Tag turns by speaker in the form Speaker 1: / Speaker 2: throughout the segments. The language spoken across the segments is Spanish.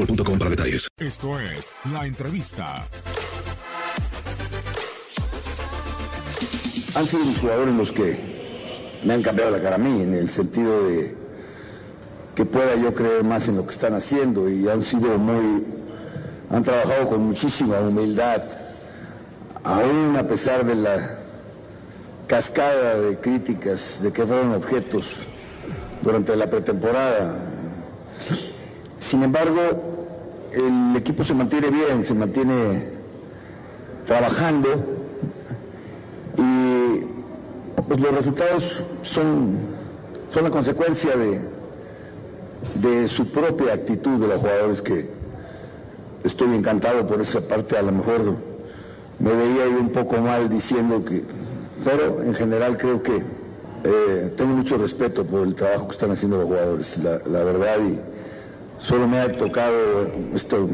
Speaker 1: boostmobile.com para detalles.
Speaker 2: Esto es La Entrevista.
Speaker 3: Han sido mis jugadores los que me han cambiado la cara a mí, en el sentido de que pueda yo creer más en lo que están haciendo y han sido muy, han trabajado con muchísima humildad, aún a pesar de la cascada de críticas de que fueron objetos durante la pretemporada. Sin embargo, el equipo se mantiene bien, se mantiene trabajando y pues los resultados son, son la consecuencia de, de su propia actitud de los jugadores que estoy encantado por esa parte, a lo mejor me veía yo un poco mal diciendo que, pero en general creo que eh, tengo mucho respeto por el trabajo que están haciendo los jugadores, la, la verdad y Solo me ha tocado esto,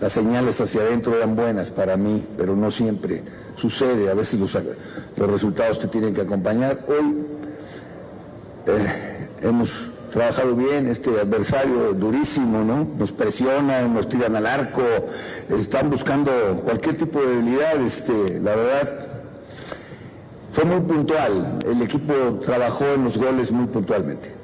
Speaker 3: las señales hacia adentro eran buenas para mí, pero no siempre sucede. A veces los, los resultados te tienen que acompañar. Hoy eh, hemos trabajado bien, este adversario durísimo, ¿no? Nos presionan, nos tiran al arco, están buscando cualquier tipo de debilidad, este, la verdad. Fue muy puntual, el equipo trabajó en los goles muy puntualmente.